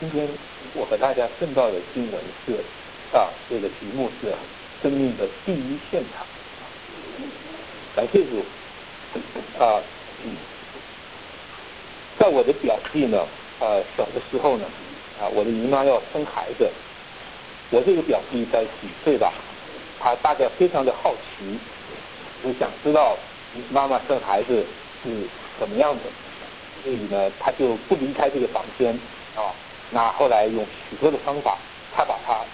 今天我和大家正道的经文是啊，这个题目是生命的第一现场。感谢主啊，在我的表弟呢，呃，小的时候呢，啊，我的姨妈要生孩子，我这个表弟在几岁吧？他大概非常的好奇，就想知道妈妈生孩子是怎么样的。所以呢，他就不离开这个房间啊。那后来用许多的方法，他把他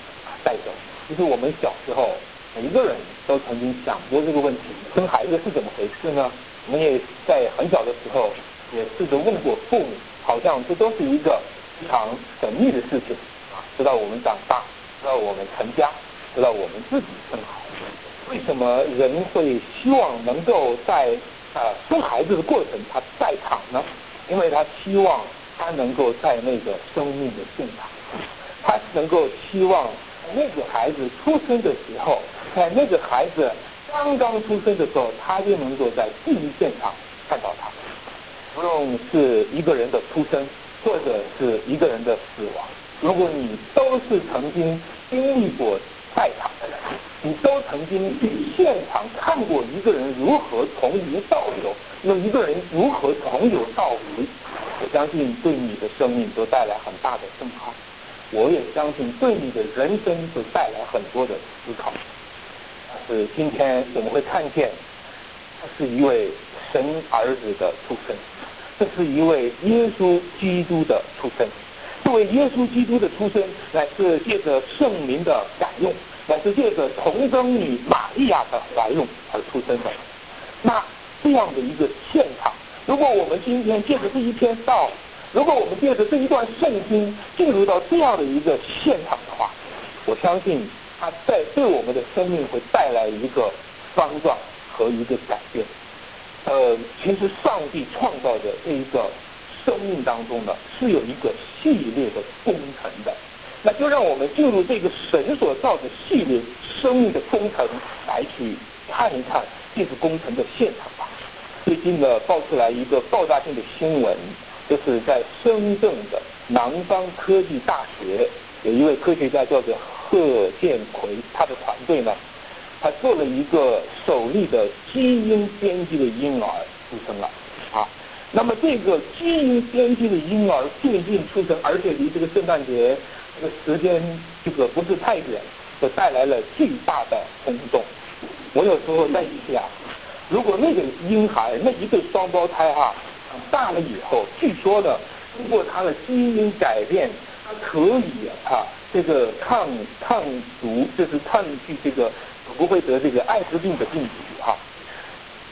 带走。其实我们小时候每一个人都曾经想过这个问题：生孩子是怎么回事呢？我们也在很小的时候也试着问过父母，好像这都是一个非常神秘的事情啊。直到我们长大，直到我们成家，直到我们自己生孩子，为什么人会希望能够在啊生孩子的过程他在场呢？因为他希望他能够在那个生命的现场，他能够希望那个孩子出生的时候，在那个孩子刚刚出生的时候，他就能够在第一现场看到他。无论是一个人的出生，或者是一个人的死亡，如果你都是曾经经历过在场的人，你都曾经去现场看过一个人如何从无到有。那一个人如何从有到无？我相信对你的生命都带来很大的震撼。我也相信对你的人生都带来很多的思考。是今天我们会看见，他是一位神儿子的出生，这是一位耶稣基督的出生。这位耶稣基督的出生，乃是借着圣灵的感用，乃是借着童贞女玛利亚的怀孕而出生的。那。这样的一个现场，如果我们今天借着这一篇道，如果我们借着这一段圣经进入到这样的一个现场的话，我相信它在对我们的生命会带来一个方转和一个改变。呃，其实上帝创造的这一个生命当中呢，是有一个系列的工程的，那就让我们进入这个神所造的系列生命的工程来去看一看这个工程的现场吧。最近呢，爆出来一个爆炸性的新闻，就是在深圳的南方科技大学，有一位科学家叫做贺建奎，他的团队呢，他做了一个首例的基因编辑的婴儿出生了。那么这个基因编辑的婴儿最近出生，而且离这个圣诞节这个时间这个不是太远，就带来了巨大的轰动。我有时候在想。如果那个婴孩那一对双胞胎哈大了以后，据说呢，通过他的基因改变，他可以啊这个抗抗毒，就是抗拒这个不会得这个艾滋病的病毒哈。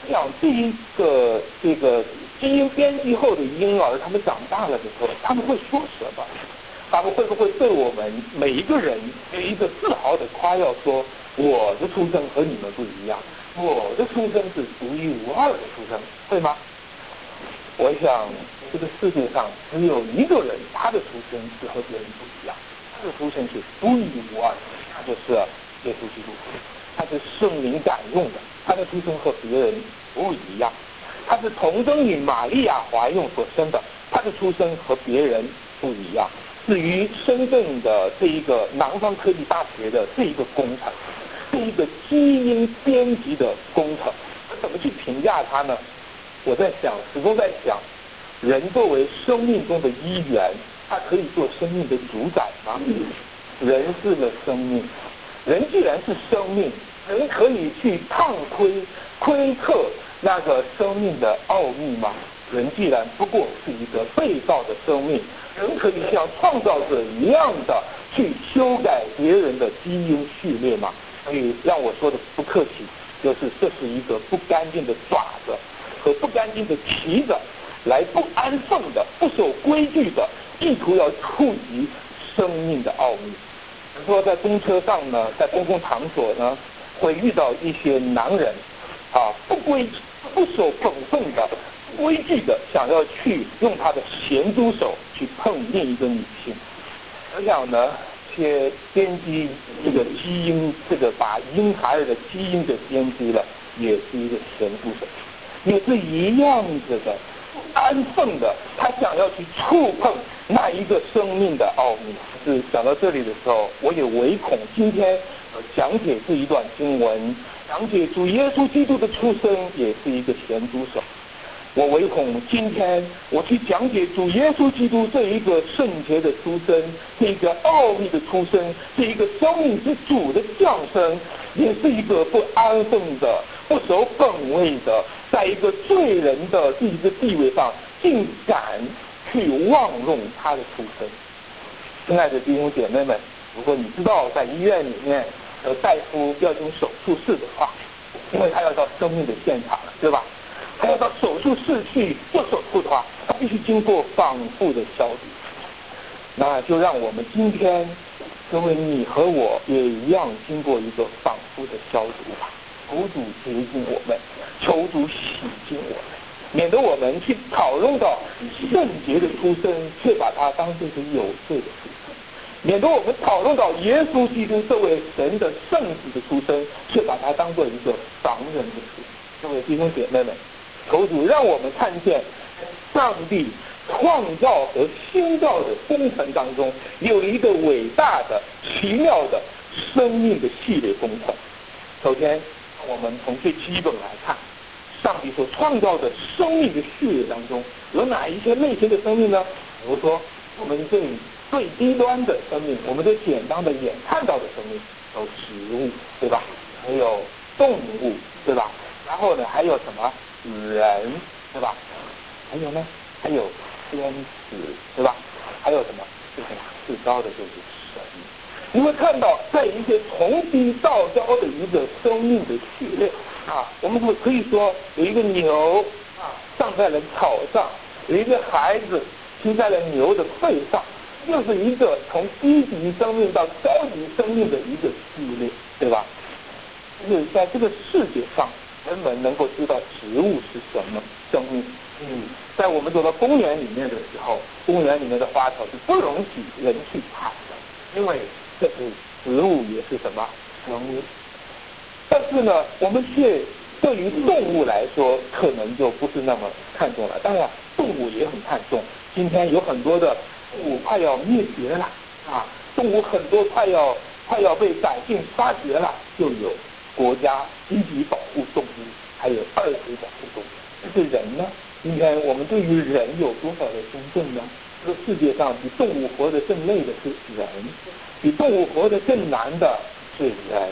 这样这一个这个基因编辑后的婴儿，他们长大了之后，他们会说什么？他们会不会对我们每一个人有一个自豪的夸耀，说我的出生和你们不一样？我的出生是独一无二的出生，会吗？我想这个世界上只有一个人，他的出生是和别人不一样，他的出生是独一无二的，那就是耶稣基督。他是圣灵感用的，他的出生和别人不一样。他是童贞女玛利亚怀孕所生的，他的出生和别人不一样。至于深圳的这一个南方科技大学的这一个工程。是一个基因编辑的工程，怎么去评价它呢？我在想，始终在想，人作为生命中的一员，他可以做生命的主宰吗？人是个生命，人既然是生命，人可以去探窥、窥测那个生命的奥秘吗？人既然不过是一个被造的生命，人可以像创造者一样的去修改别人的基因序列吗？所以让我说的不客气，就是这是一个不干净的爪子和不干净的蹄子，来不安分的、不守规矩的，意图要触及生命的奥秘。比如说在公车上呢，在公共场所呢，会遇到一些男人啊，不规矩、不守本分的、规矩的，想要去用他的咸猪手去碰另一个女性。我想呢。些编辑这个基因，这个把婴孩儿的基因给编辑了，也是一个咸猪手，也是一样子的。安分的，他想要去触碰那一个生命的奥秘。是讲到这里的时候，我也唯恐今天讲解这一段经文，讲解主耶稣基督的出生，也是一个咸猪手。我唯恐今天我去讲解主耶稣基督这一个圣洁的出生，这一个奥秘的出生，这一个生命之主的降生，也是一个不安分的、不守本位的，在一个罪人的这一个地位上，竟敢去妄用他的出生。亲爱的弟兄姐妹们，如果你知道在医院里面呃大夫要进手术室的话，因为他要到生命的现场了，对吧？他要到手术室去做手术的话，他必须经过反复的消毒。那就让我们今天，各位你和我也一样，经过一个反复的消毒吧。求主洁净我们，求主洗净我们，免得我们去讨论到圣洁的出身，却把它当成是有罪的出身；免得我们讨论到耶稣基督这位神的圣子的出身，却把它当做一个凡人的出身。各位弟兄姐妹们。求主让我们看见，上帝创造和新造的工程当中，有一个伟大的、奇妙的生命的系列工程。首先，我们从最基本来看，上帝所创造的生命的序列当中，有哪一些类型的生命呢？比如说，我们最最低端的生命，我们最简单的眼看到的生命，有植物，对吧？还有动物，对吧？然后呢，还有什么？人，对吧？还有呢？还有天使，对吧？还有什么？就是最高的就是神。你会看到，在一些从低到高的一个生命的序列啊，我们说可以说有一个牛啊，站在了草上，有一个孩子骑在了牛的背上，又是一个从低级生命到高级生命的一个序列，对吧？就是在这个世界上。人们能够知道植物是什么生命。嗯，在我们走到公园里面的时候，公园里面的花草是不容许人去采的，因为这是植物也是什么生命。但是呢，我们却对于动物来说，可能就不是那么看重了。当然，动物也很看重。今天有很多的动物快要灭绝了啊，动物很多快要快要被百姓发掘了，就有。国家积极保护动物，还有二级保护动物。这是人呢？今天我们对于人有多少的尊重呢？这个世界上比动物活得更累的是人，比动物活得更难的是人。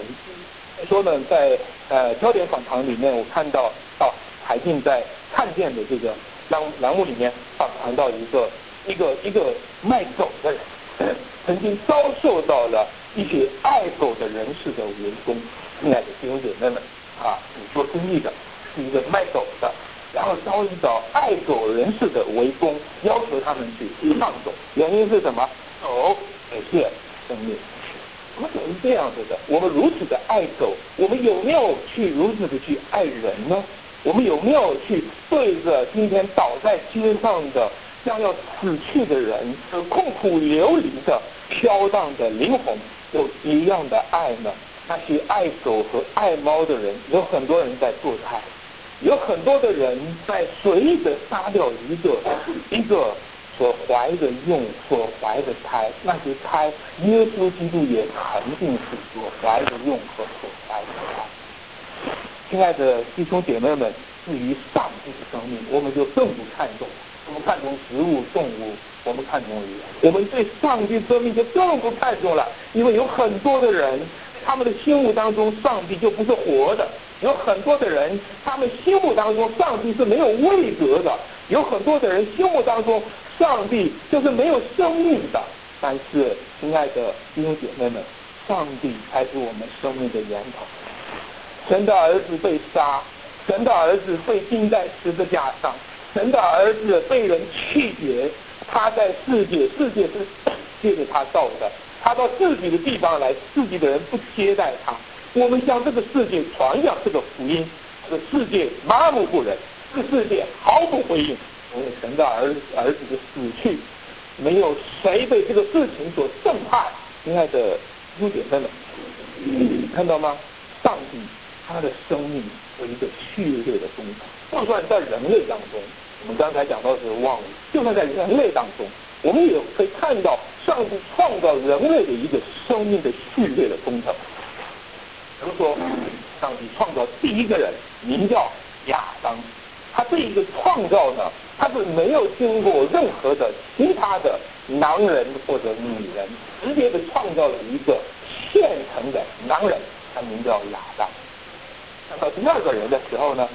说呢，在呃焦点访谈里面，我看到到海静在看见的这个栏栏目里面访谈到一个一个一个卖狗的人，曾经遭受到了一些爱狗的人士的围攻。亲爱的弟兄姐妹们，啊，你做生意的是一个卖狗的，然后遭遇到爱狗人士的围攻，要求他们去放狗，原因是什么？狗也是生命，怎么总是这样子的？我们如此的爱狗，我们有没有去如此的去爱人呢？我们有没有去对着今天倒在街上的将要死去的人和痛苦流离的飘荡的灵魂有一样的爱呢？那些爱狗和爱猫的人，有很多人在堕胎，有很多的人在随意的杀掉一个一个所怀的用所怀的胎，那些胎，耶稣基督也肯定是所怀的用和所怀的胎。亲爱的弟兄姐妹们，至于上帝的生命，我们就更不看重，我们看重植物、动物，我们看重人，我们对上帝生命就更不看重了，因为有很多的人。他们的心目当中，上帝就不是活的。有很多的人，他们心目当中，上帝是没有位格的。有很多的人心目当中，上帝就是没有生命的。但是，亲爱的弟兄姐妹们，上帝才是我们生命的源头。神的儿子被杀，神的儿子被钉在十字架上，神的儿子被人弃绝。他在世界，世界是借着他造的。他到自己的地方来，自己的人不接待他。我们向这个世界传扬这个福音，这个世界麻木不仁，这世界毫不回应。因为神的儿儿子的死去，没有谁被这个事情所震撼。亲爱的优点在哪？看到吗？上帝他的生命有一个序列的工程，就算在人类当中，我们刚才讲到是万物，就算在人类当中，我们也可以看到上帝创造人类的一个生命的序列的工程。比如说，上帝创造第一个人名叫亚当，他这一个创造呢，他是没有经过任何的其他的男人或者女人，直接的创造了一个现成的男人，他名叫亚当。看到第二个人的时候呢，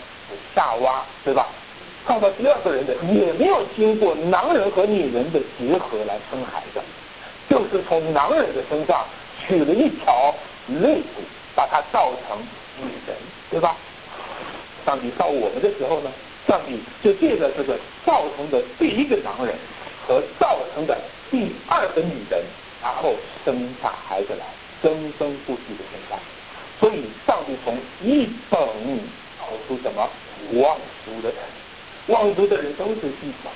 夏娃，对吧？看到第二个人的也没有经过男人和女人的结合来生孩子，就是从男人的身上取了一条肋骨。把它造成女人，对吧？上帝造我们的时候呢，上帝就借着这个造成的第一个男人和造成的第二个女人，然后生下孩子来，生生不息的生下。所以上帝从一本跑出什么望族的人，望族的人都是一家，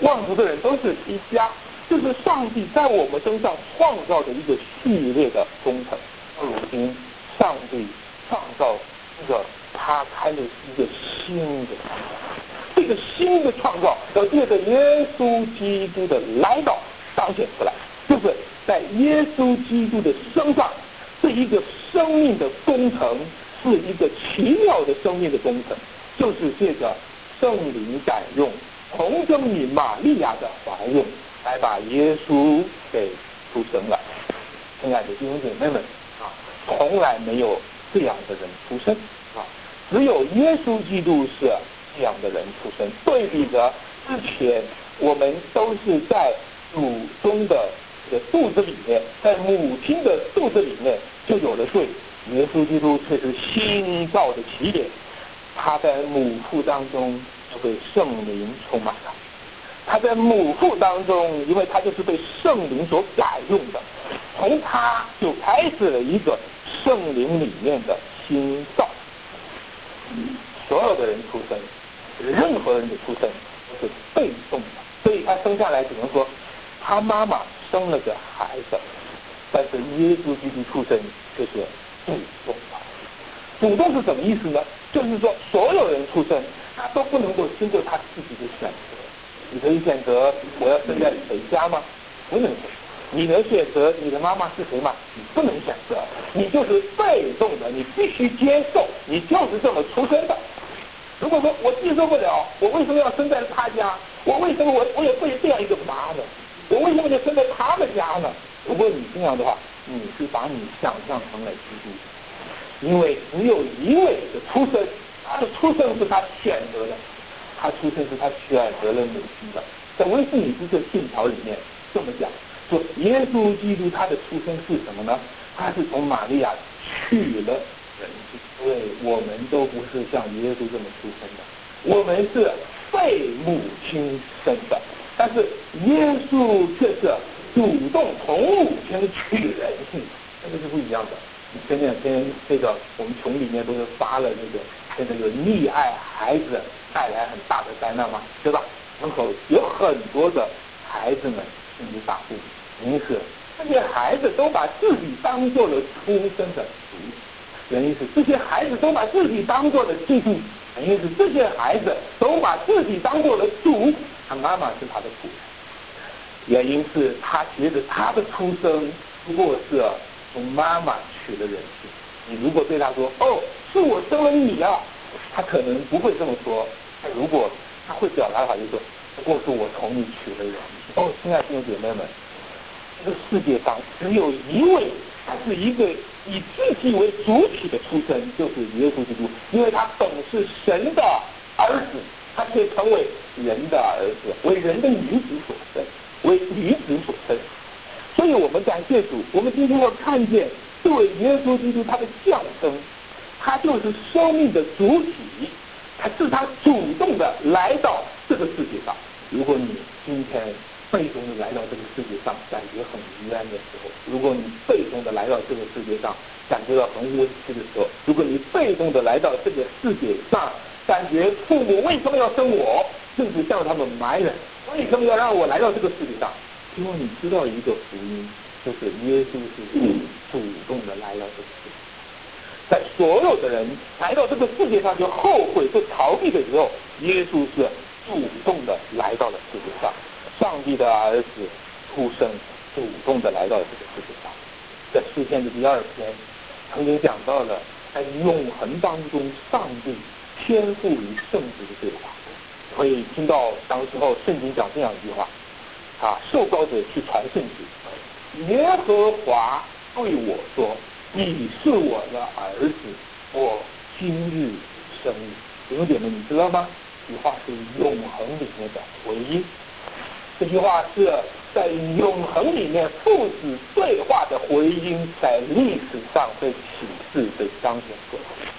望族的人都是一家，就是上帝在我们身上创造的一个序列的工程。如今。上帝创造这个，他开了一个新的创造，这个新的创造要借着耶稣基督的来到彰显出来，就是在耶稣基督的身上，这一个生命的工程是一个奇妙的生命的工程，就是这个圣灵感用，童贞女玛利亚的怀孕，来把耶稣给出生了。亲爱的弟兄姐妹们啊。从来没有这样的人出生啊！只有耶稣基督是这样的人出生。对比着之前，我们都是在祖宗的的肚子里面，在母亲的肚子里面就有了罪。耶稣基督却是新造的起点，他在母腹当中就被圣灵充满了。他在母腹当中，因为他就是被圣灵所改用的，从他就开始了一个。圣灵里面的心造，所有的人出生，任何人的出生都是被动的，所以他生下来只能说他妈妈生了个孩子，但是耶稣基督出生就是主动的。主动是什么意思呢？就是说所有人出生，他都不能够经过他自己的选择。你可以选择我要生在谁家吗？不能。你能选择你的妈妈是谁吗？你不能选择，你就是被动的，你必须接受，你就是这么出生的。如果说我接受不了，我为什么要生在他家？我为什么我我也会这样一个妈呢？我为什么就生在他们家呢？如果你这样的话，你是把你想象成了基督，因为只有一位的出生，他的出生是他选择的，他出生是他选择了母亲的，在威斯敏斯特信条里面这么讲。说耶稣基督他的出生是什么呢？他是从玛利亚取了人，对，我们都不是像耶稣这么出生的，我们是被母亲生的，但是耶稣却是主动从母亲取人性，这个是不一样的。前两天这个我们群里面不是发了那个，跟那个溺爱孩子带来很大的灾难吗，对吧？门口有很多的孩子们甚至打呼。原因是这些孩子都把自己当做了出生的主，原因是这些孩子都把自己当做了基督，原因是这些孩子都把自己当做了主，他妈妈是他的主，原因是他觉得他的出生不过是从妈妈取了人性。你如果对他说哦，是我生了你啊，他可能不会这么说。他如果他会表达的话，就说不过是我从你取了人。哦，亲爱的弟兄姐妹们。这个世界上只有一位，他是一个以自己为主体的出生，就是耶稣基督，因为他本是神的儿子，他却成为人的儿子，为人的女子所生，为女子所生。所以我们感谢主，我们今天要看见这位耶稣基督他的降生，他就是生命的主体，他是他主动的来到这个世界上。如果你今天。被动的来到这个世界上，感觉很无安的时候；如果你被动的来到这个世界上，感觉到很委屈的时候；如果你被动的来到这个世界上，感觉父母为什么要生我，甚至向他们埋怨为什么要让我来到这个世界上？希望你知道一个福音，就是耶稣是主动的来到这个世界。在所有的人来到这个世界上就后悔、就逃避的时候，耶稣是主动的来到了世界上，上帝的儿子出生，主动的来到了这个世界上。在诗篇的第二篇，曾经讲到了在永恒当中，上帝天赋与圣子的对话。可以听到当时候圣经讲这样一句话：啊，受膏者去传圣旨，耶和华对我说：“你是我的儿子，我今日生日。”弟兄姐妹，你知道吗？这句话是永恒里面的回音。这句话是在永恒里面父子对话的回音，在历史上被启示、被彰显出来。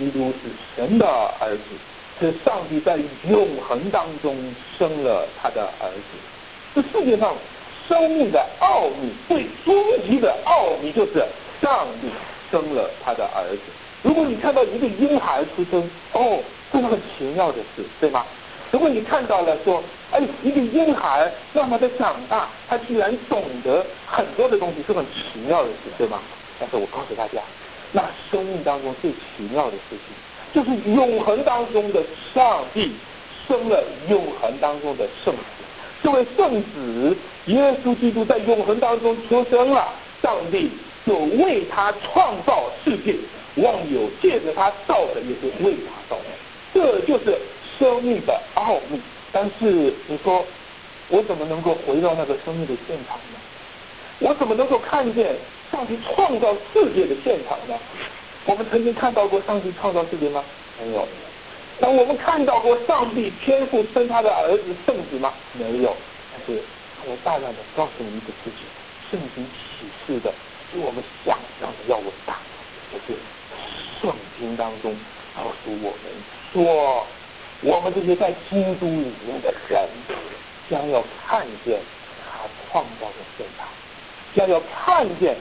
基督是神的儿子，是上帝在永恒当中生了他的儿子。这世界上生命的奥秘，最终极的奥秘就是上帝生了他的儿子。如果你看到一个婴孩出生，哦，这是很奇妙的事，对吗？如果你看到了说，哎，一个婴孩慢慢的长大，他居然懂得很多的东西，是很奇妙的事，对吗？但是我告诉大家，那生命当中最奇妙的事情，就是永恒当中的上帝生了永恒当中的圣子，这位圣子耶稣基督在永恒当中出生了，上帝就为他创造世界。望有借着他造的，也是为他造的，这就是生命的奥秘。但是你说，我怎么能够回到那个生命的现场呢？我怎么能够看见上帝创造世界的现场呢？我们曾经看到过上帝创造世界吗？没有。那我们看到过上帝天父生他的儿子圣子吗？没有。但是我大量的告诉你一个事情：圣经启示的比我们想象的要伟大，就是。圣经当中告诉我们说，我们这些在基督里面的人，将要看见他创造的现场，将要看见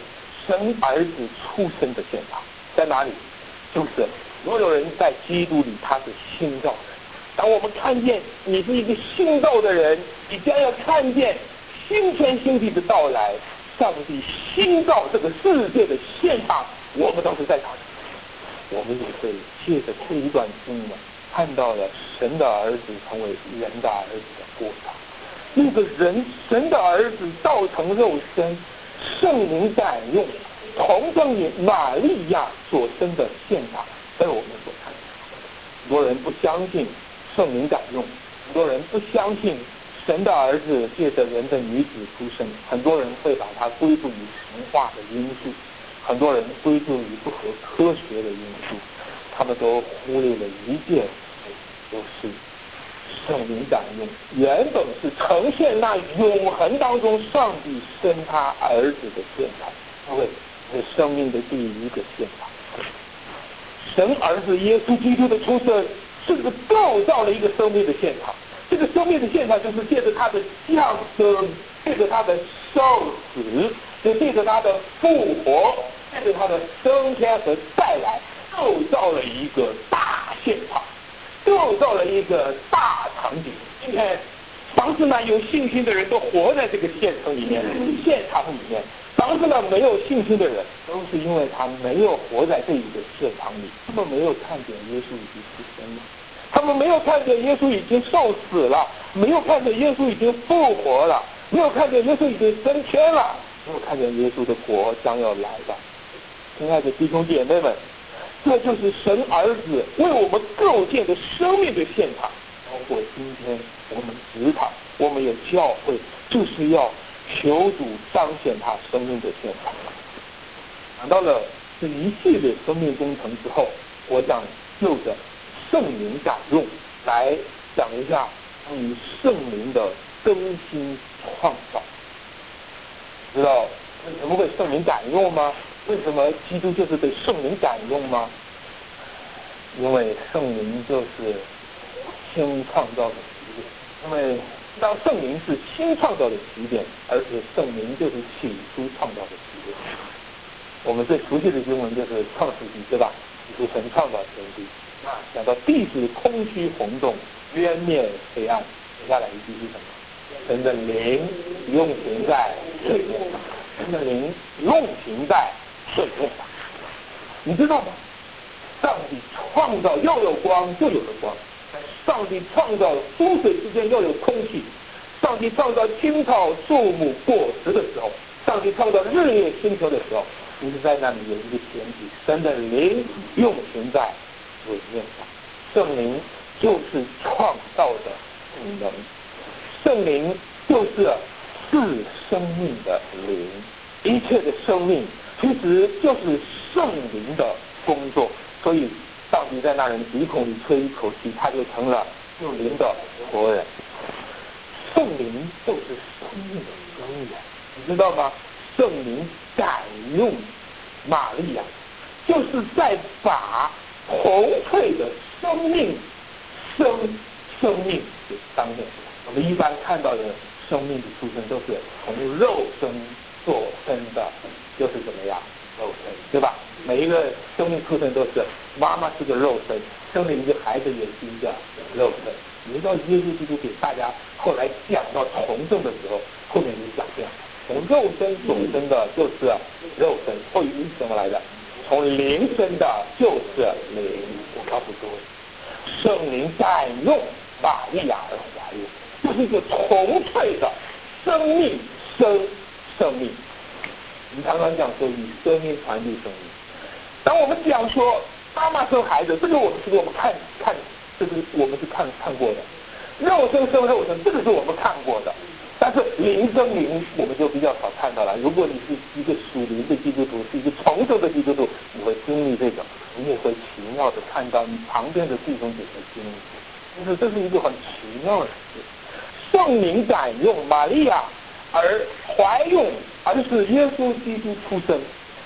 神儿子出生的现场在哪里？就是所有人在基督里，他是新造的。当我们看见你是一个新造的人，你将要看见新天新地的到来，上帝新造这个世界的现场，我们都是在场。我们也会借着这一段经文，看到了神的儿子成为人的儿子的过程。那个人，神的儿子造成肉身，圣灵感用，同证于玛利亚所生的现场，被我们所看到。很多人不相信圣灵感用，很多人不相信神的儿子借着人的女子出生，很多人会把它归咎于神话的因素。很多人归咎于不合科学的因素，他们都忽略了一件事，就是圣灵感应原本是呈现那永恒当中上帝生他儿子的现场，各位是生命的第一个现场。神儿子耶稣基督的出生，是不是构造了一个生命的现场？这个生命的现场就是借着他的降生，借着他的受死，就借着他的复活。借着他的升天和再来，构造了一个大现场，构造了一个大场景。今天，凡是呢有信心的人都活在这个现场里面，现场里面；凡是呢没有信心的人，都是因为他没有活在这一个现场里，他们没有看见耶稣已经出生了，他们没有看见耶稣已经受死了，没有看见耶稣已经复活了，没有看见耶稣已经升天了，没有看见耶稣的国将要来了。亲爱的弟兄姐妹们，这就是神儿子为我们构建的生命的现场。包括今天我们职场，我们有教会，就是要求主彰显他生命的现场。讲到了这一系列生命工程之后，我想就着圣灵感用来讲一下关于圣灵的更新创造。知道为什么会圣灵感用吗？为什么基督就是被圣灵感动吗？因为圣灵就是新创造的起点。因为当圣灵是新创造的起点，而且圣灵就是起初创造的起点。我们最熟悉的经文就是创世纪，对吧？是神创造天地。啊，讲到地是空虚红洞，渊面黑暗，接下来一句是什么？神的灵用行在，神的灵用行在。顺用吧，你知道吗？上帝创造要有光就有了光，上帝创造风水之间要有空气，上帝创造青草树木果实的时候，上帝创造日月星球的时候，你是在那里有一个前提：神的灵运行在水面上，圣灵就是创造的能，圣灵就是是生命的灵，一切的生命其实就是圣灵的工作，所以。上帝在那人鼻孔里吹一口气，他就成了有灵的活人。圣灵就是生命的根源，你知道吗？圣灵感用玛利亚，就是在把红翠的生命生生命给当面。我们一般看到的生命的出生都是从肉身做生的，就是怎么样？肉身，对吧？每一个生命出生都是妈妈是个肉身，生了一个孩子也是一个肉身。你知道耶稣基督给大家后来讲到重生的时候，后面就讲这样：从肉身所生的就是肉身，后一什么来的？从灵生的就是灵。我告诉各位，圣灵感用玛利亚而怀孕，这是一个纯粹的生命生生命。我们常常讲说以生命传递生命。当我们讲说妈妈生孩子，这个我们是我们看看，这是我们是看看过的。肉生生肉生，这个是我们看过的。但是灵生灵，我们就比较少看到了。如果你是一个属灵的基督徒，是一个重生的基督徒，你会经历这个，你也会奇妙的看到你旁边的弟兄姐妹经历。就是这是一个很奇妙的事。圣灵感用玛利亚。而怀孕，而是耶稣基督出生，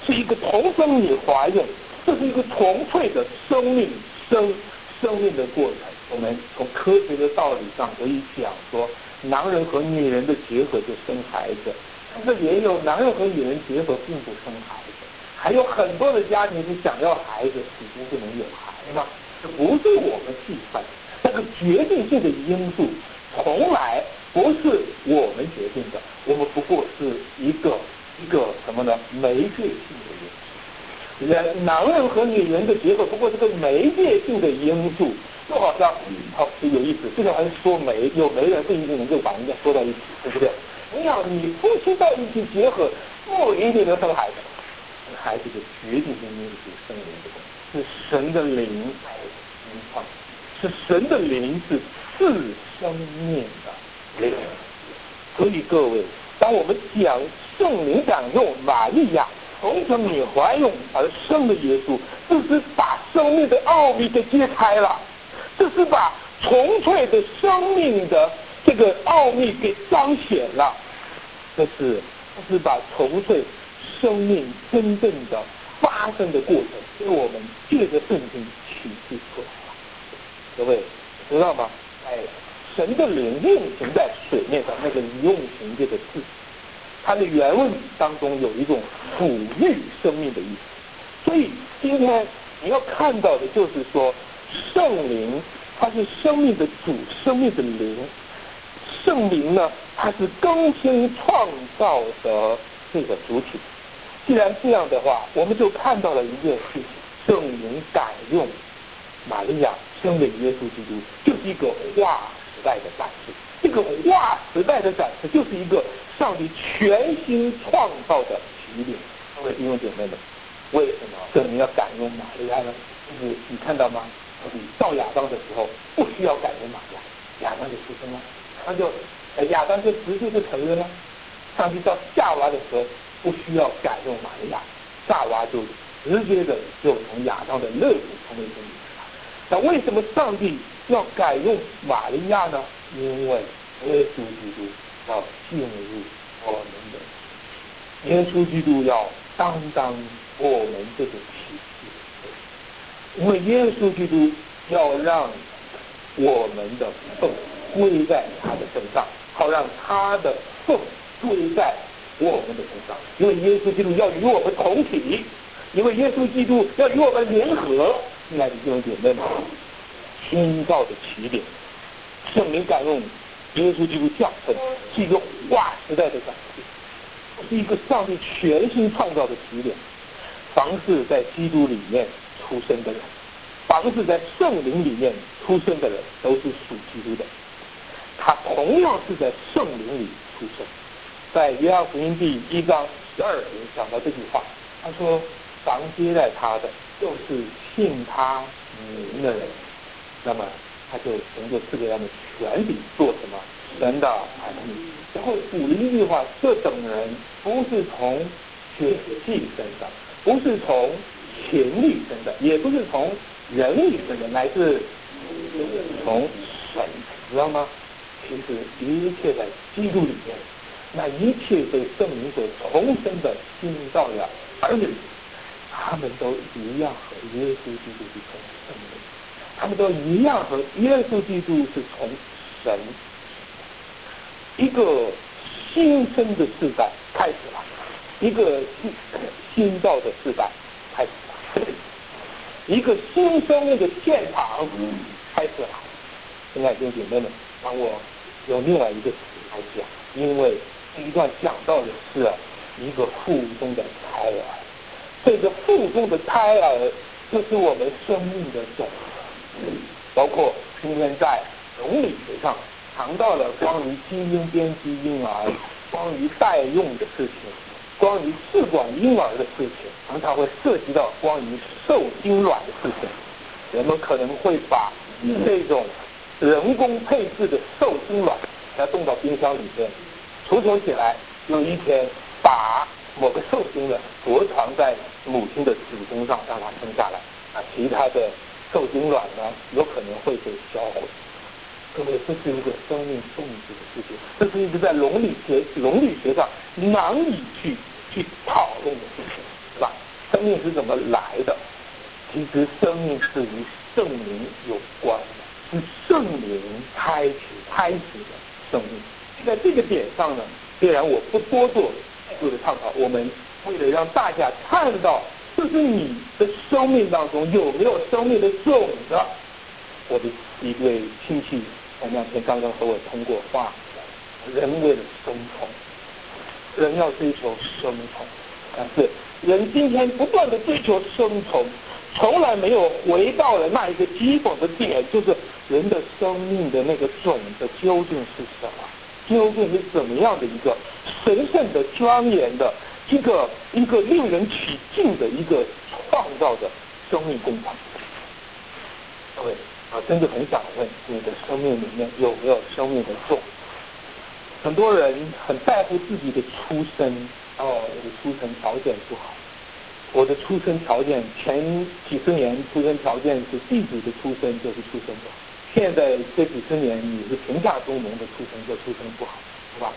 是一个同生女怀孕，这是一个纯粹的生命生生命的过程。我们从科学的道理上可以讲说，男人和女人的结合就生孩子，但是也有男人和女人结合并不生孩子，还有很多的家庭是想要孩子，始终不能有孩子，这不是我们计算，那个决定性的因素从来。不是我们决定的，我们不过是一个一个什么呢？媒介性的因素。人男人和女人的结合不过是个媒介性的因素，就好像好有意思，这个还是说媒有媒人不一定能够把人家说到一起，对不对？你想你夫妻在一起结合，不一定能生孩子，孩子的决定性因素是生灵的是神的灵，是神的灵是自生命的。所以各位，当我们讲圣灵感用玛利亚从生女怀孕而生的耶稣，这是把生命的奥秘给揭开了，这是把纯粹的生命的这个奥秘给彰显了，这是这是把纯粹生命真正的发生的过程，给我们借着圣经启示出来了。各位知道吗？哎。神的灵运行在水面上，那个“运行”这个字，它的原文当中有一种抚育生命的意思。所以今天你要看到的就是说，圣灵它是生命的主，生命的灵。圣灵呢，它是更新创造的这个主体。既然这样的话，我们就看到了一件事情：圣灵感用玛利亚生的耶稣基督，就是一个化。代的展示，这个化时代的展示就是一个上帝全新创造的起点。各位弟兄姐妹们，为什么圣灵要感用玛利亚呢？就是你看到吗？你造亚当的时候不需要感用玛利亚，亚当就出生了，那就亚当就直接就成人了。上帝造夏娃的时候不需要感用玛利亚，夏娃就直接的就从亚当的肋骨成为一个。那为什么上帝？要改用玛利亚呢？因为耶稣基督要进入我们的，耶稣基督要担当我们这个体系，因为耶稣基督要让我们的份归在他的身上，好让他的份归在我们的身上，因为耶稣基督要与我们同体，因为耶稣基督要与我们联合，亲爱的弟兄姐妹们。新造的起点，圣灵感用耶稣基督降生，是一个划时代的展现，是一个上帝全新创造的起点。凡是在基督里面出生的人，凡是在圣灵里面出生的人，都是属基督的。他同样是在圣灵里出生。在约翰福音第一章十二节讲到这句话，他说：“凡接待他的，就是信他名的人，那么他就凭着这个样的权柄做什么神的儿女。”然后补了一句话：“这等人不是从血气生的，不是从情力生的，也不是从人力生的，乃是从神，知道吗？其实一切在基督里面。”那一切被圣灵所重生的新造的儿女，他们都一样和耶稣基督是从圣灵，他们都一样和耶稣基督是从神。一个新生的时代开始了，一个新新造的时代开始了，一个新生命的现场开始了。亲爱的弟兄姐妹们，让我用另外一个词来讲，因为。这一段讲到的是一个腹中的胎儿，这个腹中的胎儿就是我们生命的种子。包括今天在伦理学上谈到了关于基因编辑婴儿、关于代用的事情、关于试管婴儿的事情，常常会涉及到关于受精卵的事情。人们可能会把这种人工配置的受精卵要冻到冰箱里面。储存起来，有一天把某个受精卵着藏在母亲的子宫上，让它生下来。啊，其他的受精卵呢，有可能会被销毁。各位，这是一个生命终止的事情，这是一个在伦理学、伦理学上难以去去讨论的事情，是吧？生命是怎么来的？其实，生命是与圣灵有关的，是圣灵开启、开始的生命。在这个点上呢，虽然我不多做做的探讨，我们为了让大家看到，这是你的生命当中有没有生命的种子。我的一位亲戚前两天刚刚和我通过话，人为了生存，人要追求生存，但是人今天不断的追求生存，从来没有回到了那一个基本的点，就是人的生命的那个种子究竟是什么？究竟是怎么样的一个神圣的、庄严的一个一个令人起敬的一个创造的生命工程？各位啊，真的很想问，你的生命里面有没有生命的种？很多人很在乎自己的出身，哦，我的出生条件不好，我的出生条件前几十年出生条件是地主的出身，就是出生不好。现在这几十年，你是贫下中农的出身，就出身不好，是吧？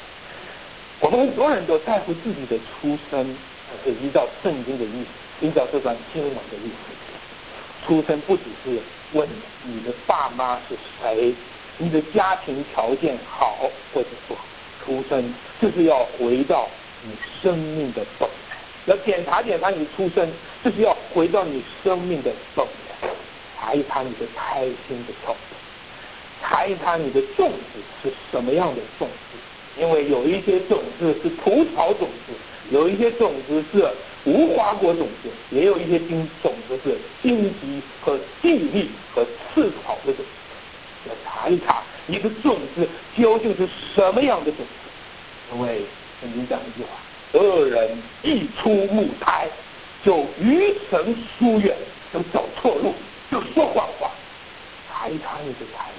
我们很多人都在乎自己的出身，是依照圣经的意思，依照这段经文的意思。出身不只是问你的爸妈是谁，你的家庭条件好或者不好，出身就是要回到你生命的本源，要检查检查你出身，就是要回到你生命的本源，查一查你的胎心的跳动。查一查你的种子是什么样的种子，因为有一些种子是蒲草种子，有一些种子是无花果种子，也有一些金种子是荆棘和地利和刺草的种子。要查一查你的种子究竟是什么样的种子，因为曾经讲一句话：所有人一出母胎就与神疏远，就走错路，就说谎话。查一查你的胎。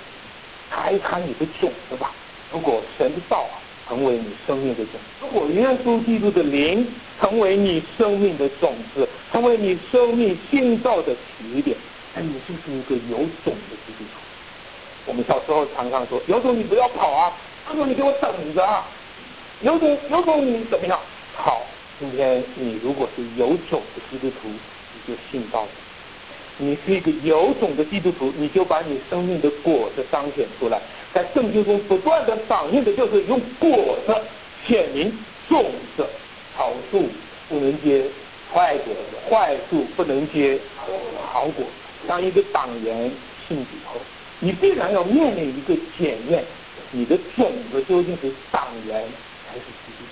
查一查你的种子吧。如果神道成为你生命的种子，如果耶稣基督的灵成为你生命的种子，成为你生命新造的起点，那你就是一个有种的基督徒。我们小时候常常说：“有种你不要跑啊，有种你给我等着啊，有种有种你怎么样？”好，今天你如果是有种的基督徒，你就信道。你是一个有种的基督徒，你就把你生命的果子彰显出来，在圣经中不断的反映的就是用果子显明种子，好树不能结坏果子，坏树不能结好果。当一个党员信主后，你必然要面临一个检验，你的种子究竟是党员还是基督徒？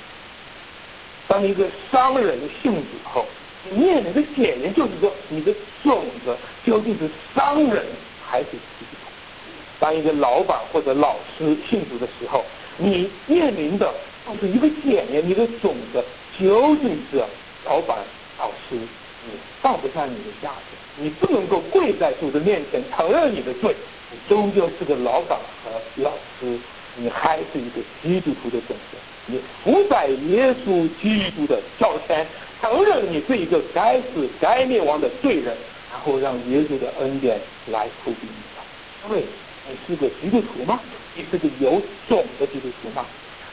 当一个商人信主后，你面临的检验就是说，你的种子究竟是商人还是基督徒？当一个老板或者老师信主的时候，你面临的就是一个检验，你的种子究竟是老板、老师，你放不下你的架子，你不能够跪在主的面前承认你的罪，你终究是个老板和老师，你还是一个基督徒的种子，你不在耶稣基督的脚前。承认你是一个该死、该灭亡的罪人，然后让耶稣的恩典来抚庇你。对，你是个基督徒吗？你是个有种的基督徒吗？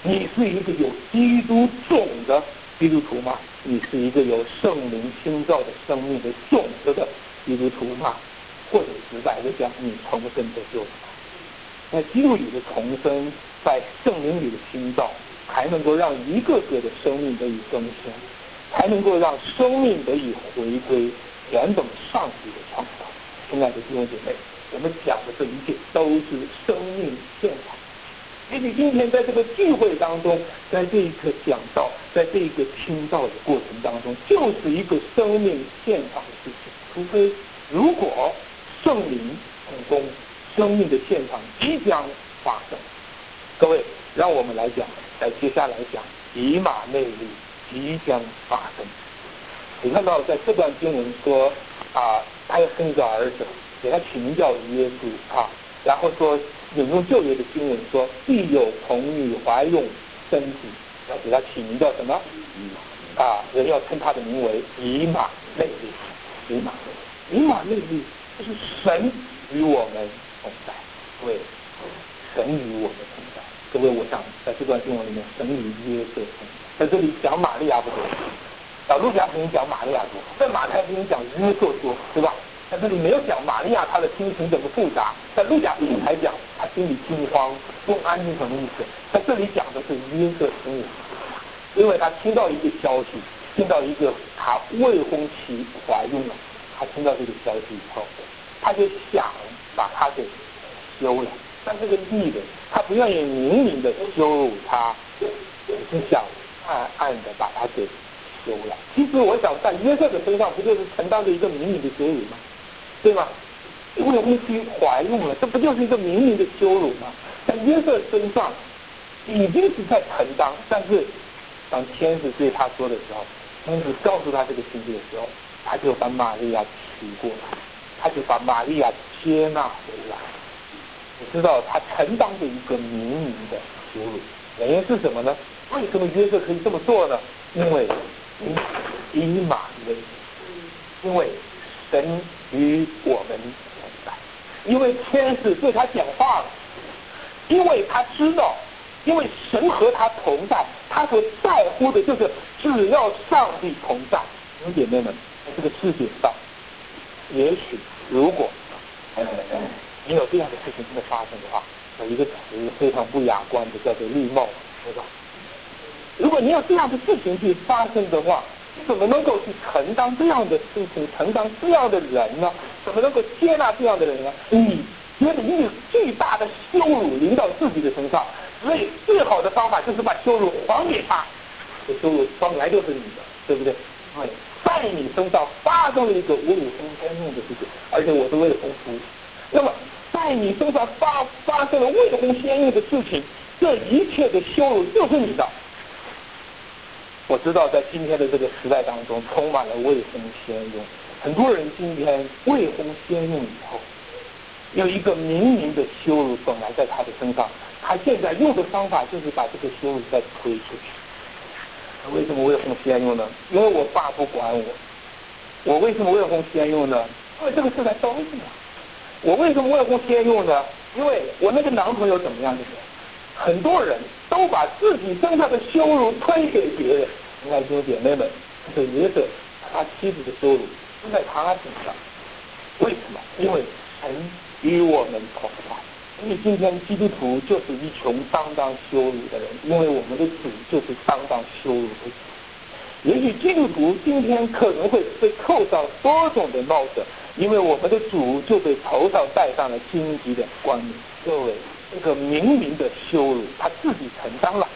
你是一个有基督种的基督徒吗？你是一个有圣灵新造的生命的种子的基督徒吗？或者直白的讲，你重生得救了吗？在基督里的重生，在圣灵里的新造，才能够让一个个的生命得以更新。才能够让生命得以回归原本上帝的创造。亲爱的弟兄姐妹，我们讲的这一切都是生命现场。也许今天在这个聚会当中，在这一刻讲到，在这一个听到的过程当中，就是一个生命现场的事情。除非如果圣灵成功，生命的现场即将发生。各位，让我们来讲，在接下来讲以马内利。即将发生。你看到在这段经文说啊，他要生一个儿子，给他取名叫耶稣啊。然后说引用旧约的经文说，必有童女怀孕生子，要给他取名叫什么？啊，人要称他的名为以马内利。以马内利，以马内利，就是神与我们同在。对，神与我们同在。各位，我想在这段经文里面，神与约瑟同在。在这里讲玛利亚不多，啊，路加福音讲玛利亚多，在马太福音讲约瑟多，对吧？在这里没有讲玛利亚她的心情怎么复杂，在路加福音才讲她心里惊慌不安是什么意思？在这里讲的是约瑟心里，因为他听到一个消息，听到一个他未婚妻怀孕了，他听到这个消息以后，他就想把她给休了，但这个女人她不愿意明明的羞辱他，只是想。暗暗的把他给休了。其实我想，在约瑟的身上，不就是承担着一个明明的羞辱吗？对吗？未婚妻怀孕了，这不就是一个明明的羞辱吗？在约瑟身上已经是在承担，但是当天使对他说的时候，天使告诉他这个信息的时候，他就把玛利亚娶过来，他就把玛利亚接纳回来。你知道，他承担着一个明明的羞辱，原因是什么呢？为什么约瑟可以这么做呢？因为以马内利，因为神与我们同在，因为天使对他讲话了，因为他知道，因为神和他同在，他所在乎的就是只要上帝同在。兄弟姐妹们，在这个世界上，也许如果没有这样的事情真的发生的话，有一个词非常不雅观的，叫做绿帽，对吧？如果你有这样的事情去发生的话，你怎么能够去承担这样的事情，承担这样的人呢？怎么能够接纳这样的人呢？你觉得你有巨大的羞辱临到自己的身上，所以最好的方法就是把羞辱还给他。这羞辱本来就是你的，对不对？哎，在你身上发生了一个未婚先孕的事情，而且我是未婚夫。那么在你身上发发生了未婚先孕的事情，这一切的羞辱就是你的。我知道，在今天的这个时代当中，充满了未婚先孕。很多人今天未婚先孕以后，有一个明明的羞辱本来在他的身上，他现在用的方法就是把这个羞辱再推出去。为什么未婚先孕呢？因为我爸不管我。我为什么未婚先孕呢？因为这个时代都是这样。我为什么未婚先孕呢？因为我那个男朋友怎么样？就是很多人都把自己身上的羞辱推给别人。亲爱的弟姐妹们，这也是他妻子的羞辱在他身上，为什么？因为神与我们同在。因为今天基督徒就是一群当当羞辱的人，因为我们的主就是当当羞辱的主。也许基督徒今天可能会被扣上多种的帽子，因为我们的主就被头上戴上了荆棘的冠冕。各位，这个明明的羞辱，他自己承担了，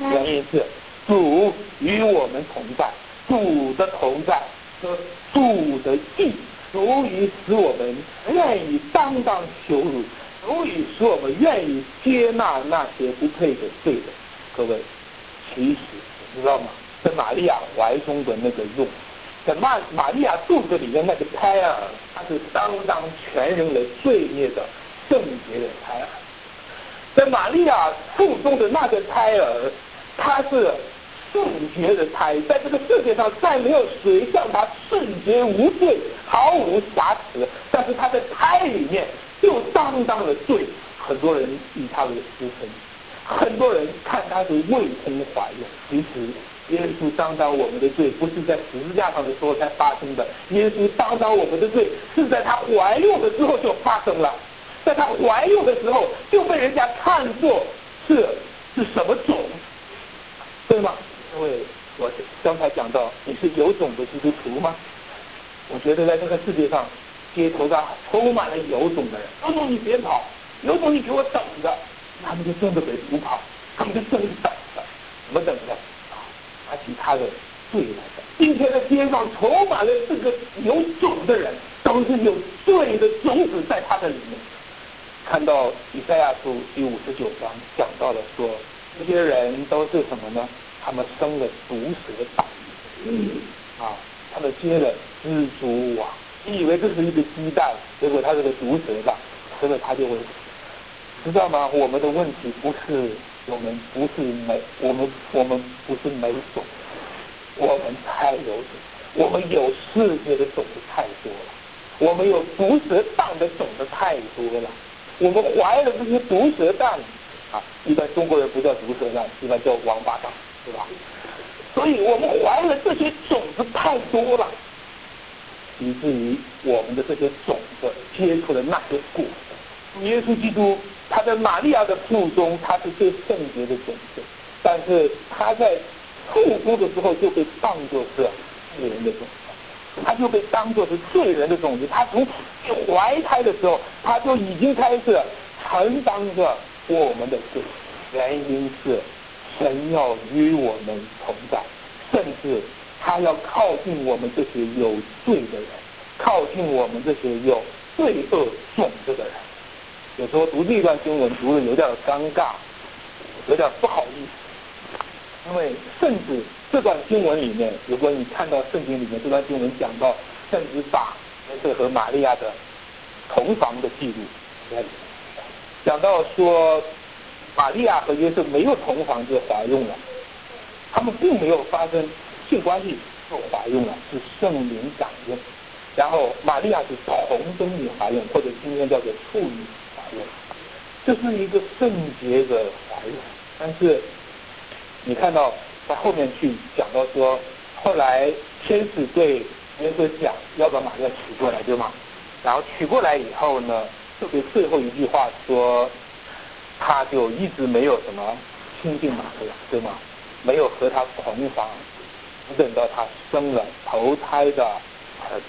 原因是。主与我们同在，主的同在和主的义，足以使我们愿意担当羞辱，足以使我们愿意接纳那些不配的罪人。各位，其实你知道吗？在玛利亚怀中的那个用，在玛玛利亚肚子里面那个胎儿，他是担当全人类罪孽的圣洁的胎儿。在玛利亚腹中的那个胎儿，他是圣洁的胎，在这个世界上再没有谁像他圣洁无罪、毫无瑕疵。但是他在胎里面就担当了罪，很多人以他为私生，很多人看他是未婚怀孕。其实耶稣担当我们的罪，不是在十字架上的时候才发生的，耶稣担当我们的罪是在他怀孕的时候就发生了。在他怀孕的时候就被人家看作是是什么种，对吗？因为我刚才讲到你是有种的基督徒吗？我觉得在这个世界上，街头上充满了有种的人。有种你别跑，有种你给我等着，他们就真的得不跑，他们就真的等着，怎么等着？啊，拿起他的罪来的。今天的街上充满了这个有种的人，都是有罪的种子在他的里面。看到以赛亚书第五十九章讲到了说，这些人都是什么呢？他们生了毒蛇蛋，啊，他们接了蜘蛛网，你以为这是一个鸡蛋，结果它是个毒蛇蛋，所以他就会知道吗？我们的问题不是我们不是没我们我们不是没种，我们太有种，我们有世界的种子太多了，我们有毒蛇蛋的种子太多了。我们怀了这些毒蛇蛋，啊，一般中国人不叫毒蛇蛋，一般叫王八蛋，对吧？所以我们怀了这些种子太多了，以至于我们的这些种子结出了那些果。耶稣基督他在玛利亚的腹中，他是最圣洁的种子，但是他在腹中的时候就被当作是罪人的种子。他就被当作是罪人的种子，他从怀胎的时候，他就已经开始承担着我们的罪。原因是神要与我们同在，甚至他要靠近我们这些有罪的人，靠近我们这些有罪恶种子的人。有时候读这段经文读的有点尴尬，有点不好意思，因为甚至。这段经文里面，如果你看到圣经里面这段经文讲到，甚至把约瑟和玛利亚的同房的记录，讲到说玛利亚和约瑟没有同房就怀孕了，他们并没有发生性关系就怀孕了，是圣灵感应，然后玛利亚是童贞女怀孕，或者今天叫做处女怀孕，这是一个圣洁的怀孕，但是你看到。在后面去讲到说，后来天使对耶稣讲要把玛利亚娶过来，对吗？然后娶过来以后呢，特别最后一句话说，他就一直没有什么亲近玛利亚，对吗？没有和他同房，只等到他生了头胎的儿子。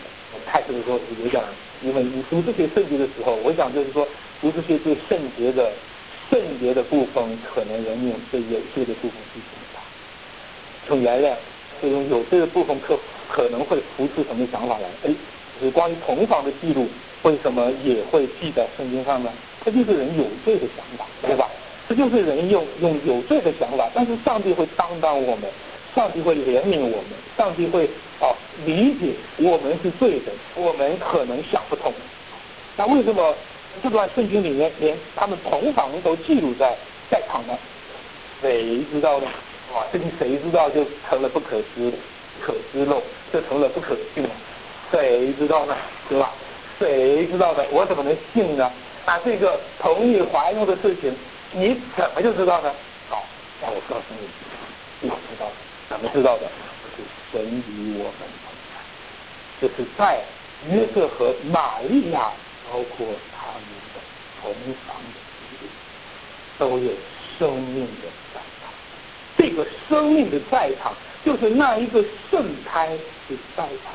开始的时候有点，因为你读这些圣经的时候，我想就是说读这些最圣洁的圣洁的部分，可能人用最有罪的部分去讲。从原谅这种有罪的部分，可可能会浮出什么想法来？哎，就是关于同房的记录，为什么也会记在圣经上呢？这就是人有罪的想法，对吧？这就是人用用有罪的想法，但是上帝会担当我们，上帝会怜悯我们，上帝会啊理解我们是罪人，我们可能想不通。那为什么这段圣经里面连他们同房都记录在在场的？谁知道呢？哇，这个谁知道就成了不可知可知漏，就成了不可信了。谁知道呢？对吧？谁知道的？我怎么能信呢？那这个同意怀孕的事情，你怎么就知道呢？好，那我告诉你，我知道，怎么知道的？是神与我们同在，就是在约瑟和玛利亚，包括的同房的都有生命的在场。这个生命的在场，就是那一个圣胎是在场，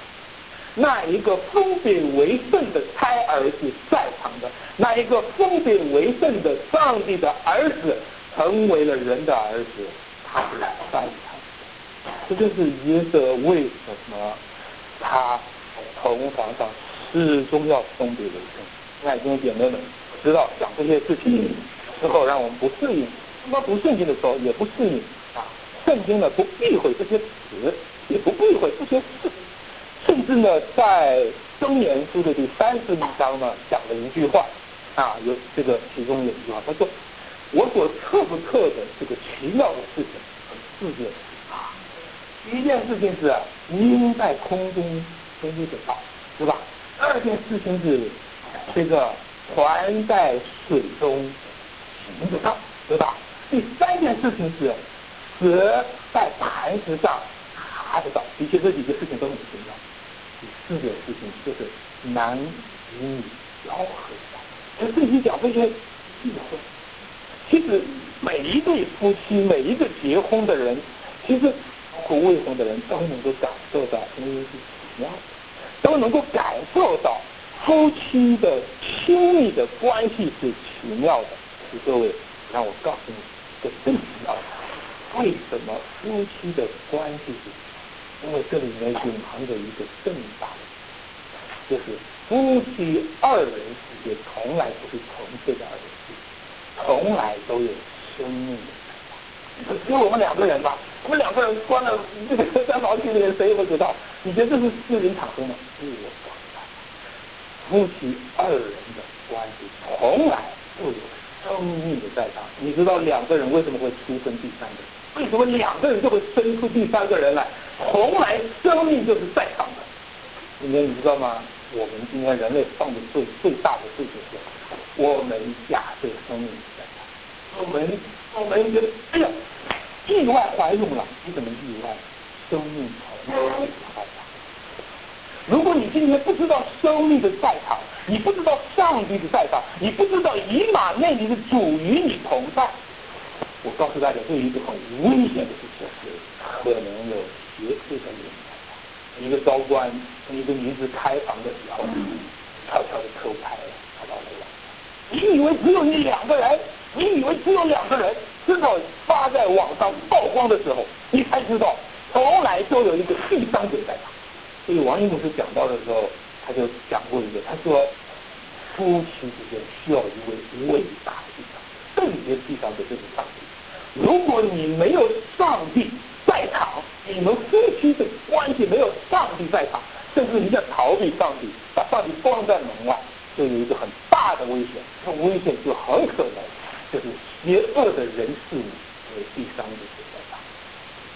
那一个分别为圣的胎儿是在场的，那一个分别为圣的上帝的儿子成为了人的儿子，他是在场。这就是耶稣为什么他从房上始终要分别为圣。爱弟兄姐妹们，知道讲这些事情之后，让我们不适应。那么不圣经的时候也不适应啊，圣经呢不避讳这些词，也不避讳这些事，甚至呢在箴言书的第三十一章呢讲了一句话啊，有这个其中有一句话，他说：“我所测不测的这个奇妙的事情，四件啊，第一件事情是鹰在空中飞得到，对吧？二件事情是这个船在水中行得到，对吧？”第三件事情是蛇在磐石上爬得到，的确这几件事情都很重要。第四件事情就是男女交合在，就这些讲这些。其实每一对夫妻，每一个结婚的人，其实包括未婚的人，都能够感受到因为是奇妙的，都能够感受到夫妻的亲密的关系是奇妙的。各位，让我告诉你。更要为什么夫妻的关系是？因为这里面隐含着一个更大的，就是夫妻二人之间从来不是纯粹的二人世界，从来都有生命的只有我们两个人吧？我们两个人关了这个三毛群里面，谁也不知道。你觉得这是私人场合吗？是我夫妻二人的关系从来不有。生命的在场，你知道两个人为什么会出生第三个人？为什么两个人就会生出第三个人来？从来生命就是在场的。今天你知道吗？我们今天人类犯的最最大的罪就是，我们假设生命在场。我们我们觉得，哎呀，意外怀孕了，你怎么意外？生命从来在场。如果你今天不知道生命的在场，你不知道上帝的在场，你不知道以马内利的主与你同在，我告诉大家，这是一个很危险的事情，可能有邪恶的，一个高官跟一个女子开房的时候，悄悄的偷拍了，拍到了网你以为只有你两个人？你以为只有两个人？直到发在网上曝光的时候，你才知道，从来都有一个第三者在场。所以王一博士讲到的时候，他就讲过一个，他说夫妻之间需要一位伟大的第三者，圣洁第三者就是上帝。如果你没有上帝在场，你们夫妻的关系没有上帝在场，甚至你想逃避上帝，把上帝关在门外，就有一个很大的危险。这危险就很可能就是邪恶的人事物为第三者在场，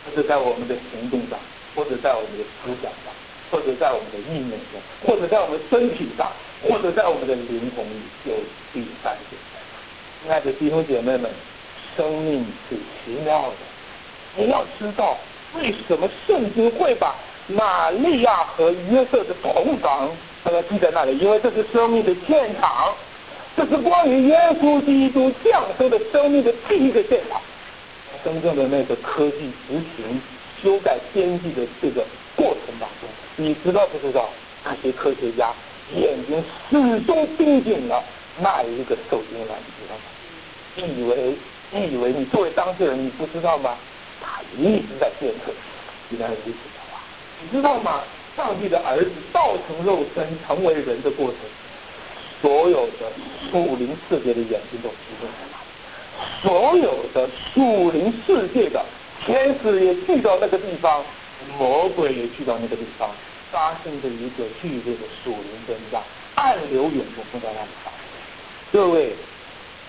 这是在我们的行动上，或者在我们的思想上。或者在我们的意念中，或者在我们身体上，或者在我们的灵魂里，有第三者。亲爱的弟兄姐妹们，生命是奇妙的。你要知道，为什么圣经会把玛利亚和约瑟的同房，把它记在那里？因为这是生命的现场，这是关于耶稣基督降生的生命的第一个现场。真正的那个科技执行、修改、编辑的这个过程当中。你知道不知道？那些科学家眼睛始终盯紧了那一个受精卵，你知道吗？你以为你以为你作为当事人你不知道吗？他一直在监测，原来如此的话，你知道吗？上帝的儿子造成肉身成为人的过程，所有的属灵世界的眼睛都集中在那里，所有的属灵世界的天使也聚到那个地方，魔鬼也去到那个地方。发生着一个剧烈的属灵征战，暗流涌动，正在那里发生。各位，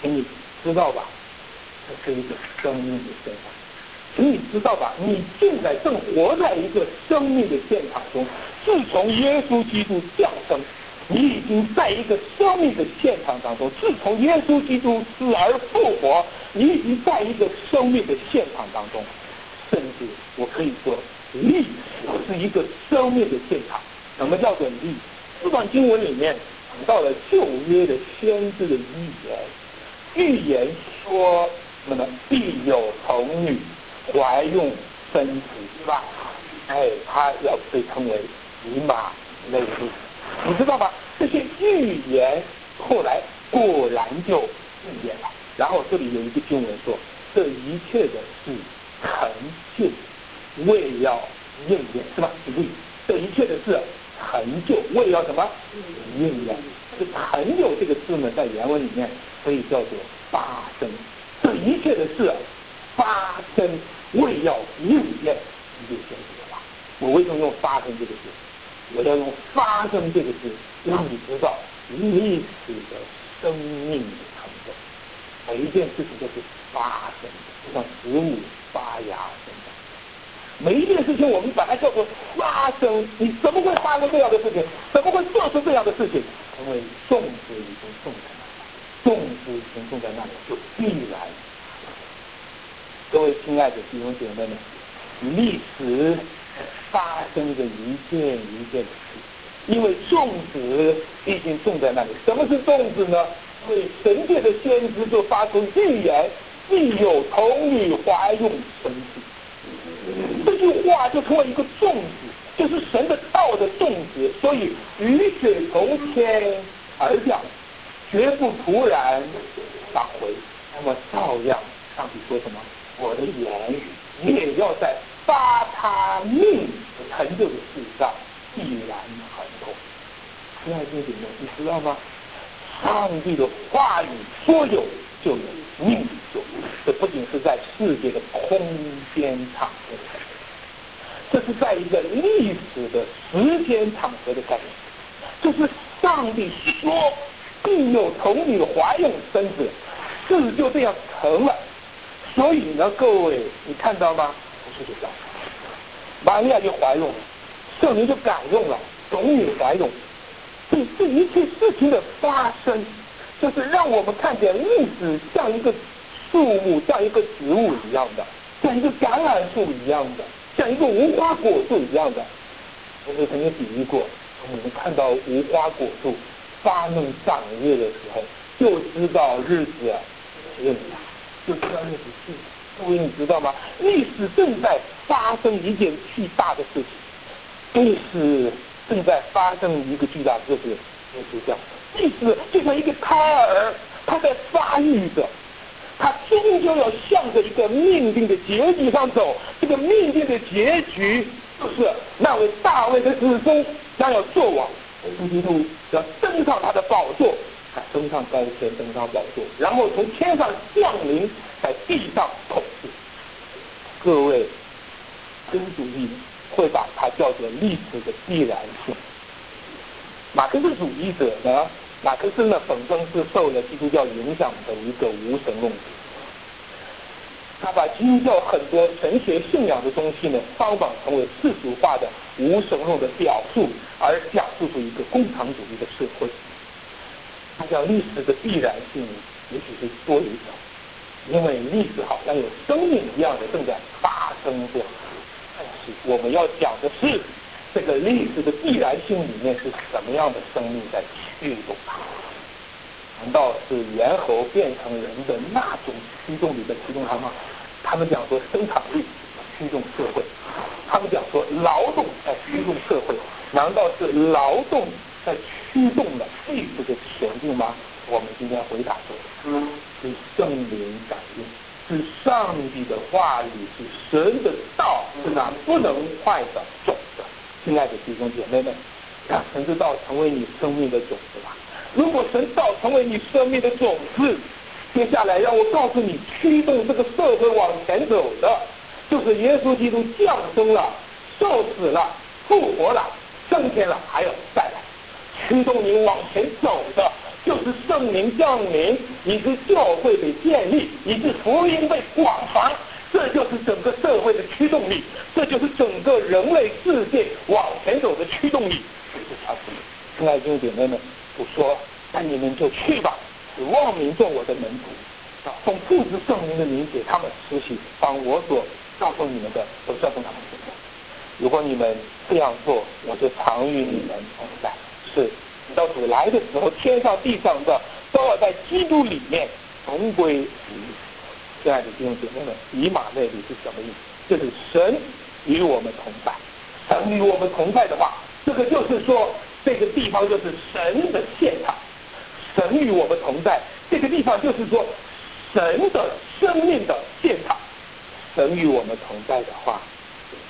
请你知道吧？这是一个生命的现场，请你知道吧？你现在正活在一个生命的现场中。自从耶稣基督降生，你已经在一个生命的现场当中。自从耶稣基督死而复活，你已经在一个生命的现场当中。甚至我可以说。历史是一个生命的现场。什么叫做历？这段经文里面讲到了旧约的先知的预言，预言说什么呢？必有童女怀孕生子，是吧？哎，他要被称为以马内利，你知道吧？这些预言后来果然就应验了。然后这里有一个经文说，这一切的事成就。为要应验是吧？为这一切的事成就，为要什么？应验。这成就这个字呢，在原文里面可以叫做发生。这一切的事发生，为要应验。你就先知了。我为什么用发生这个字？我要用发生这个字，让你知道历史的生命的成就。每一件事情都是发生的，就像植物发芽生长。每一件事情，我们把它叫做发生。你怎么会发生这样的事情？怎么会做出这样的事情？因为种子已经种在那里，种子已经种在那里，就必然。各位亲爱的弟兄姐妹们，历史发生着一件一件的事，因为种子已经种在那里。什么是种子呢？因为神界的先知就发出预言：必有童女怀孕生子。这句话就成为一个种子，就是神的道的种子。所以雨水从天而降，绝不突然返回。那么照样，上帝说什么？我的言语也要在发他命的成就的事上必然很痛。亲爱的弟兄，你知道吗？上帝的话语说有就有，命就有。这不仅是在世界的空间场合，这是在一个历史的时间场合的概念。就是上帝说必有童女怀孕生子，事就这样成了。所以呢，各位，你看到吗？不是就这样，玛利亚就怀孕了，圣灵就感动了，童女怀孕。这这一切事情的发生，就是让我们看见历史像一个树木，像一个植物一样的，像一个橄榄树一样的，像一个无花果树一样的。我们曾经比喻过，我们看到无花果树发嫩长叶的时候，就知道日子近了，就知道日子是。各位，你知道吗？历史正在发生一件巨大的事情，历史。正在发生一个巨大的事情，就是这样，历史就像一个胎儿，他在发育着，他终究要向着一个命定的结局上走。这个命定的结局就是那位大卫的子孙将要做王，基督要登上他的宝座，登上高天，登上宝座，然后从天上降临，在地上统治。各位，真主义。会把它叫做历史的必然性。马克思主义者呢，马克思呢本身是受了基督教影响的一个无神论者，他把基督教很多神学信仰的东西呢，方法成为世俗化的无神论的表述，而讲述出一个共产主义的社会。他讲历史的必然性也许是多一种，因为历史好像有生命一样的正在发生着。我们要讲的是这个历史的必然性里面是什么样的生命在驱动？难道是猿猴变成人的那种驱动力在驱动它吗？他们讲说生产力驱动社会，他们讲说劳动在驱动社会，难道是劳动在驱动了历史的前进吗？我们今天回答说，是圣灵感应。是上帝的话语，是神的道，是那不能坏的种子。亲爱的弟兄姐妹们，让神的道成为你生命的种子吧。如果神道成为你生命的种子，接下来让我告诉你，驱动这个社会往前走的，就是耶稣基督降生了、受死了、复活了、升天了，还有再来，驱动你往前走的。就是圣灵降临，以致教会被建立，以致福音被广传，这就是整个社会的驱动力，这就是整个人类世界往前走的驱动力。这是他说亲爱的弟姐妹们，不说，那你们就去吧，望民做我的门徒，啊，奉父子圣灵的名给他们实习，把我所告诉你们的都交送他们。如果你们这样做，我就常与你们同在。是。到主来的时候，天上地上的都要在基督里面同归于尽。亲爱的弟兄姐妹们，以马内利是什么意思？就是神与我们同在。神与我们同在的话，这个就是说，这个地方就是神的现场。神与我们同在，这个地方就是说，神的生命的现场。神与我们同在的话，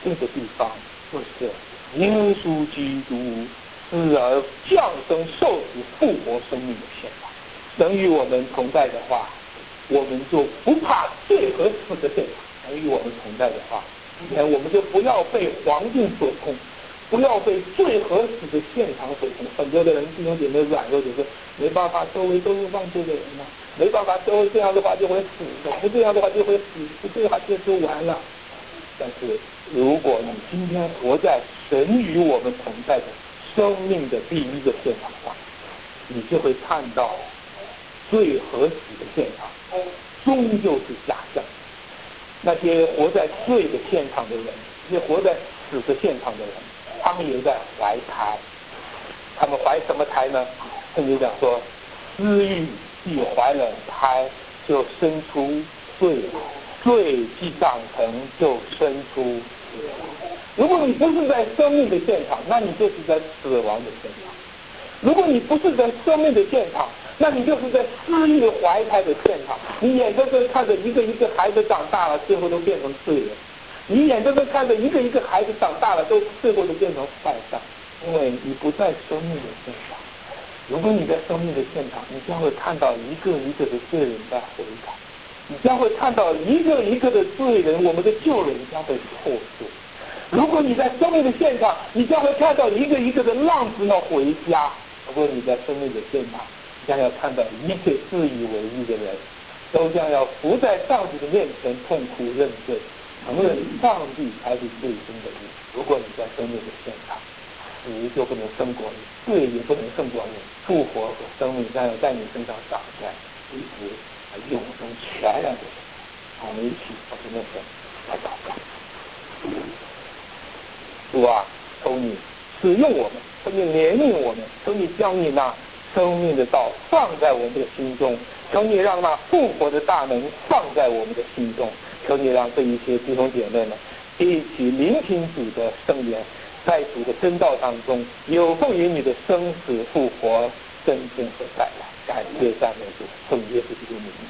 这个地方就是耶稣基督死而降生、受死、复活生命的现场。神与我们同在的话，我们就不怕罪和死的现场；与我们同在的话，今天我们就不要被环境所控。不要被最合适的现场所控。很多的人弟兄姐妹软弱，就是没办法，周围都是犯罪的人呐，没办法，周围这样的话就会死的，不这样的话就会死，不这样就就完了。但是如果你今天活在神与我们同在的生命的第一个现场上，你就会看到最合死的现场终究是假象。那些活在罪的现场的人，那些活在死的现场的人。他们也在怀胎，他们怀什么胎呢？圣经讲说，私欲既怀了胎，就生出罪；罪既长成，就生出死。如果你不是在生命的现场，那你就是在死亡的现场；如果你不是在生命的现场，那你就是在私欲怀胎的现场。你眼睁睁看着一个一个孩子长大了，最后都变成罪人。你眼睁睁看着一个一个孩子长大了，都最后都变成坏蛋，因为你不在生命的现场。如果你在生命的现场，你将会看到一个一个的罪人在悔改，你将会看到一个一个的罪人，我们的旧人将被破碎。如果你在生命的现场，你将会看到一个一个的浪子要回家。如果你在生命的现场，将要看到一切自以为意的人，都将要伏在上帝的面前痛苦认罪。承认上帝才是最终的义。如果你在生命的现场，你就不能胜过你，罪也不能胜过你。复活和生命将要在你身上展开，一直永生全然的。我们一起到神面前来祷告。主啊，求你使用我们，求你怜悯我们，求你将你那生命的道放在我们的心中，求你让那复活的大门放在我们的心中。求你让这一些弟兄姐妹们一起聆听主的圣言，在主的真道当中有奉于你的生死复活真正和带来，感谢赞美主，奉耶稣基督名。